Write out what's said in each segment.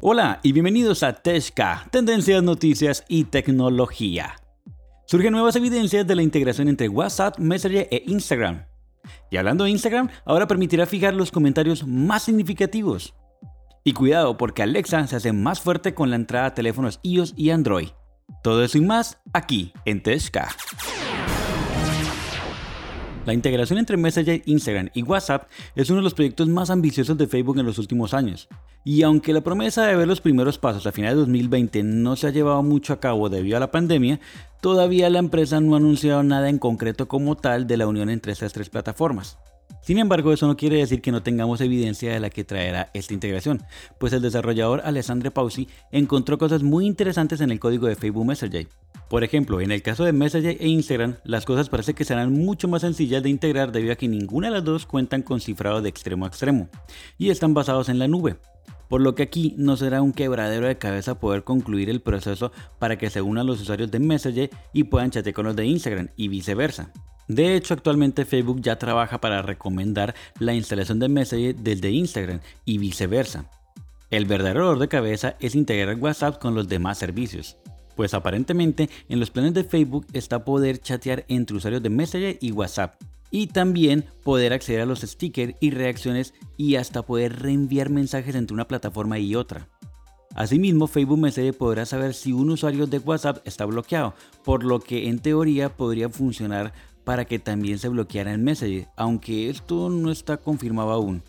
Hola y bienvenidos a Teshka, Tendencias, Noticias y Tecnología. Surgen nuevas evidencias de la integración entre WhatsApp, Messenger e Instagram. Y hablando de Instagram, ahora permitirá fijar los comentarios más significativos. Y cuidado porque Alexa se hace más fuerte con la entrada a teléfonos iOS y Android. Todo eso y más aquí en Teshka. La integración entre Messenger, Instagram y WhatsApp es uno de los proyectos más ambiciosos de Facebook en los últimos años. Y aunque la promesa de ver los primeros pasos a finales de 2020 no se ha llevado mucho a cabo debido a la pandemia, todavía la empresa no ha anunciado nada en concreto como tal de la unión entre estas tres plataformas. Sin embargo, eso no quiere decir que no tengamos evidencia de la que traerá esta integración, pues el desarrollador Alessandro Pausi encontró cosas muy interesantes en el código de Facebook Messenger. Por ejemplo, en el caso de Messenger e Instagram, las cosas parece que serán mucho más sencillas de integrar debido a que ninguna de las dos cuentan con cifrado de extremo a extremo y están basados en la nube. Por lo que aquí no será un quebradero de cabeza poder concluir el proceso para que se unan los usuarios de Messenger y puedan chatear con los de Instagram y viceversa. De hecho, actualmente Facebook ya trabaja para recomendar la instalación de Messenger desde Instagram y viceversa. El verdadero dolor de cabeza es integrar WhatsApp con los demás servicios, pues aparentemente en los planes de Facebook está poder chatear entre usuarios de Messenger y WhatsApp, y también poder acceder a los stickers y reacciones y hasta poder reenviar mensajes entre una plataforma y otra. Asimismo, Facebook Messenger podrá saber si un usuario de WhatsApp está bloqueado, por lo que en teoría podría funcionar para que también se bloqueara el Messenger, aunque esto no está confirmado aún.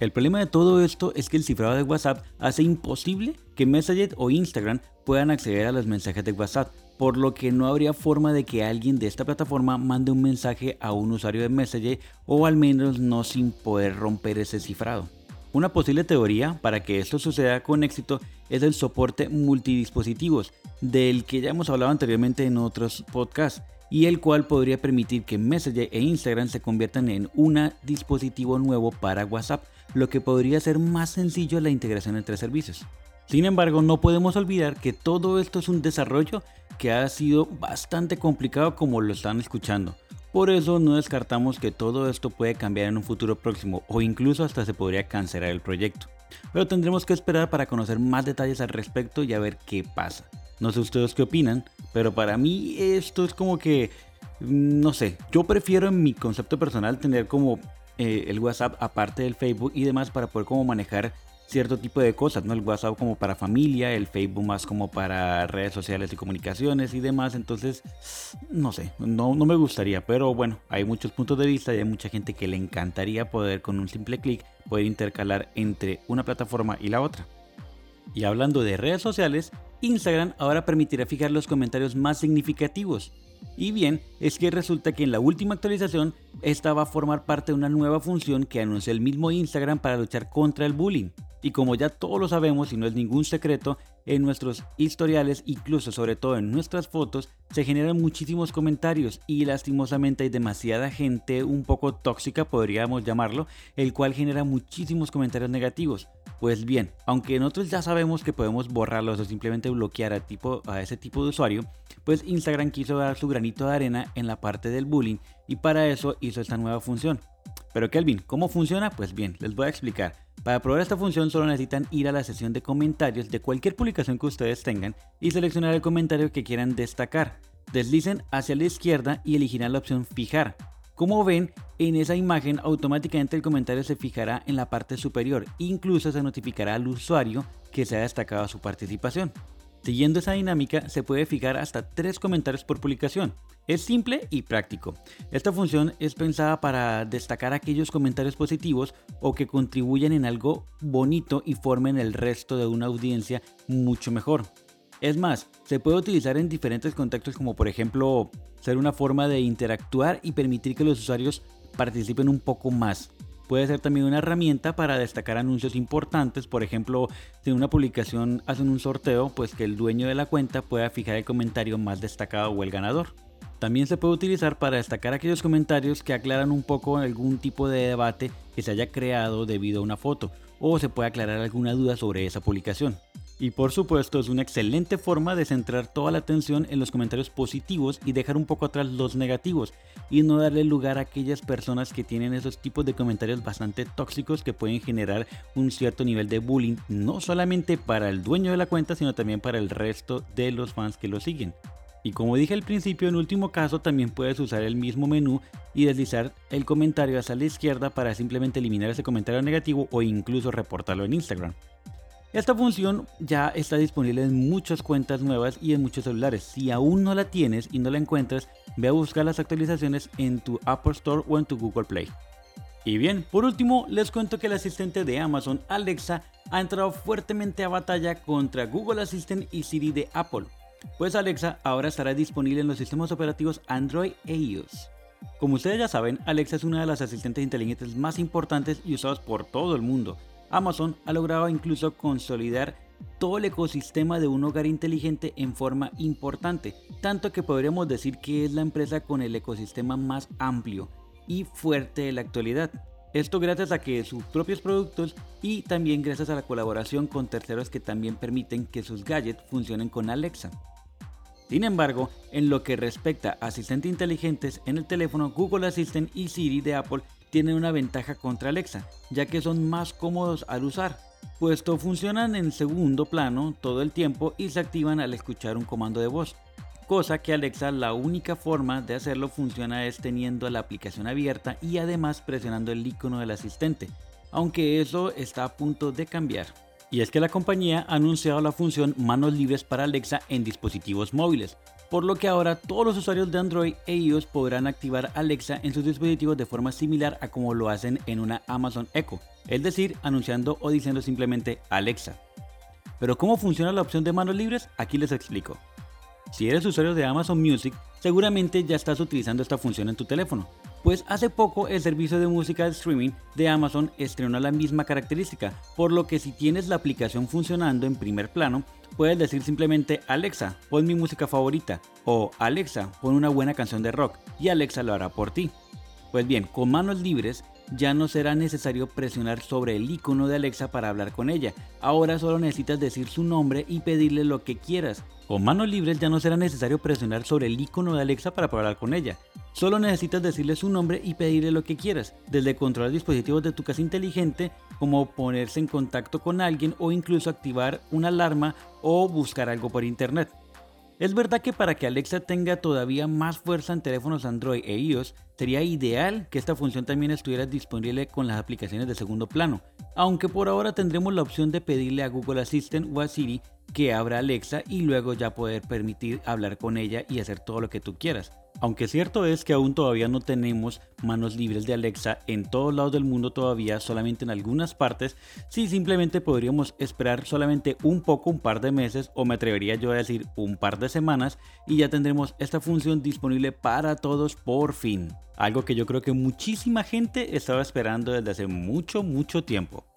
El problema de todo esto es que el cifrado de WhatsApp hace imposible que Messenger o Instagram puedan acceder a los mensajes de WhatsApp, por lo que no habría forma de que alguien de esta plataforma mande un mensaje a un usuario de Messenger o al menos no sin poder romper ese cifrado. Una posible teoría para que esto suceda con éxito es el soporte multidispositivos, del que ya hemos hablado anteriormente en otros podcasts, y el cual podría permitir que Messenger e Instagram se conviertan en un dispositivo nuevo para WhatsApp, lo que podría hacer más sencillo la integración entre servicios. Sin embargo, no podemos olvidar que todo esto es un desarrollo que ha sido bastante complicado como lo están escuchando. Por eso no descartamos que todo esto puede cambiar en un futuro próximo o incluso hasta se podría cancelar el proyecto. Pero tendremos que esperar para conocer más detalles al respecto y a ver qué pasa. No sé ustedes qué opinan, pero para mí esto es como que, mm, no sé, yo prefiero en mi concepto personal tener como eh, el WhatsApp aparte del Facebook y demás para poder como manejar cierto tipo de cosas, ¿no? El WhatsApp como para familia, el Facebook más como para redes sociales y comunicaciones y demás. Entonces, no sé, no, no me gustaría, pero bueno, hay muchos puntos de vista y hay mucha gente que le encantaría poder con un simple clic poder intercalar entre una plataforma y la otra. Y hablando de redes sociales, Instagram ahora permitirá fijar los comentarios más significativos. Y bien, es que resulta que en la última actualización esta va a formar parte de una nueva función que anuncia el mismo Instagram para luchar contra el bullying. Y como ya todos lo sabemos y no es ningún secreto, en nuestros historiales, incluso sobre todo en nuestras fotos, se generan muchísimos comentarios y lastimosamente hay demasiada gente un poco tóxica, podríamos llamarlo, el cual genera muchísimos comentarios negativos. Pues bien, aunque nosotros ya sabemos que podemos borrarlos o simplemente bloquear a, tipo, a ese tipo de usuario, pues Instagram quiso dar su granito de arena en la parte del bullying y para eso hizo esta nueva función. Pero Kelvin, ¿cómo funciona? Pues bien, les voy a explicar. Para probar esta función solo necesitan ir a la sección de comentarios de cualquier publicación que ustedes tengan y seleccionar el comentario que quieran destacar. Deslicen hacia la izquierda y elegirán la opción fijar. Como ven, en esa imagen automáticamente el comentario se fijará en la parte superior, incluso se notificará al usuario que se ha destacado su participación. Siguiendo esa dinámica se puede fijar hasta tres comentarios por publicación. Es simple y práctico. Esta función es pensada para destacar aquellos comentarios positivos o que contribuyen en algo bonito y formen el resto de una audiencia mucho mejor. Es más, se puede utilizar en diferentes contextos como por ejemplo ser una forma de interactuar y permitir que los usuarios participen un poco más. Puede ser también una herramienta para destacar anuncios importantes, por ejemplo, si una publicación hacen un sorteo, pues que el dueño de la cuenta pueda fijar el comentario más destacado o el ganador. También se puede utilizar para destacar aquellos comentarios que aclaran un poco algún tipo de debate que se haya creado debido a una foto, o se puede aclarar alguna duda sobre esa publicación. Y por supuesto es una excelente forma de centrar toda la atención en los comentarios positivos y dejar un poco atrás los negativos y no darle lugar a aquellas personas que tienen esos tipos de comentarios bastante tóxicos que pueden generar un cierto nivel de bullying no solamente para el dueño de la cuenta sino también para el resto de los fans que lo siguen. Y como dije al principio, en último caso también puedes usar el mismo menú y deslizar el comentario hacia la izquierda para simplemente eliminar ese comentario negativo o incluso reportarlo en Instagram. Esta función ya está disponible en muchas cuentas nuevas y en muchos celulares. Si aún no la tienes y no la encuentras, ve a buscar las actualizaciones en tu Apple Store o en tu Google Play. Y bien, por último, les cuento que el asistente de Amazon, Alexa, ha entrado fuertemente a batalla contra Google Assistant y Siri de Apple. Pues Alexa ahora estará disponible en los sistemas operativos Android e iOS. Como ustedes ya saben, Alexa es una de las asistentes inteligentes más importantes y usados por todo el mundo Amazon ha logrado incluso consolidar todo el ecosistema de un hogar inteligente en forma importante, tanto que podríamos decir que es la empresa con el ecosistema más amplio y fuerte de la actualidad. Esto gracias a que sus propios productos y también gracias a la colaboración con terceros que también permiten que sus gadgets funcionen con Alexa. Sin embargo, en lo que respecta a asistentes inteligentes en el teléfono, Google Assistant y Siri de Apple tienen una ventaja contra Alexa, ya que son más cómodos al usar, puesto funcionan en segundo plano todo el tiempo y se activan al escuchar un comando de voz. Cosa que Alexa la única forma de hacerlo funciona es teniendo la aplicación abierta y además presionando el icono del asistente, aunque eso está a punto de cambiar. Y es que la compañía ha anunciado la función manos libres para Alexa en dispositivos móviles, por lo que ahora todos los usuarios de Android e iOS podrán activar Alexa en sus dispositivos de forma similar a como lo hacen en una Amazon Echo, es decir, anunciando o diciendo simplemente Alexa. Pero ¿cómo funciona la opción de manos libres? Aquí les explico. Si eres usuario de Amazon Music, seguramente ya estás utilizando esta función en tu teléfono, pues hace poco el servicio de música de streaming de Amazon estrenó la misma característica, por lo que si tienes la aplicación funcionando en primer plano, puedes decir simplemente Alexa, pon mi música favorita o Alexa, pon una buena canción de rock y Alexa lo hará por ti. Pues bien, con manos libres ya no será necesario presionar sobre el icono de Alexa para hablar con ella. Ahora solo necesitas decir su nombre y pedirle lo que quieras. Con manos libres ya no será necesario presionar sobre el icono de Alexa para hablar con ella. Solo necesitas decirle su nombre y pedirle lo que quieras, desde controlar dispositivos de tu casa inteligente, como ponerse en contacto con alguien o incluso activar una alarma o buscar algo por internet. Es verdad que para que Alexa tenga todavía más fuerza en teléfonos Android e iOS, sería ideal que esta función también estuviera disponible con las aplicaciones de segundo plano, aunque por ahora tendremos la opción de pedirle a Google Assistant o a Siri que abra Alexa y luego ya poder permitir hablar con ella y hacer todo lo que tú quieras. Aunque cierto es que aún todavía no tenemos manos libres de Alexa en todos lados del mundo todavía, solamente en algunas partes, sí simplemente podríamos esperar solamente un poco, un par de meses, o me atrevería yo a decir un par de semanas, y ya tendremos esta función disponible para todos por fin. Algo que yo creo que muchísima gente estaba esperando desde hace mucho, mucho tiempo.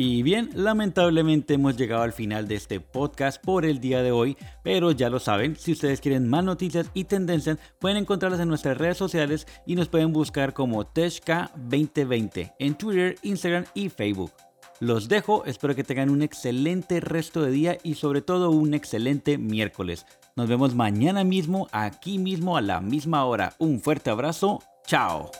Y bien, lamentablemente hemos llegado al final de este podcast por el día de hoy, pero ya lo saben, si ustedes quieren más noticias y tendencias, pueden encontrarlas en nuestras redes sociales y nos pueden buscar como TeshK2020 en Twitter, Instagram y Facebook. Los dejo, espero que tengan un excelente resto de día y sobre todo un excelente miércoles. Nos vemos mañana mismo, aquí mismo a la misma hora. Un fuerte abrazo, chao.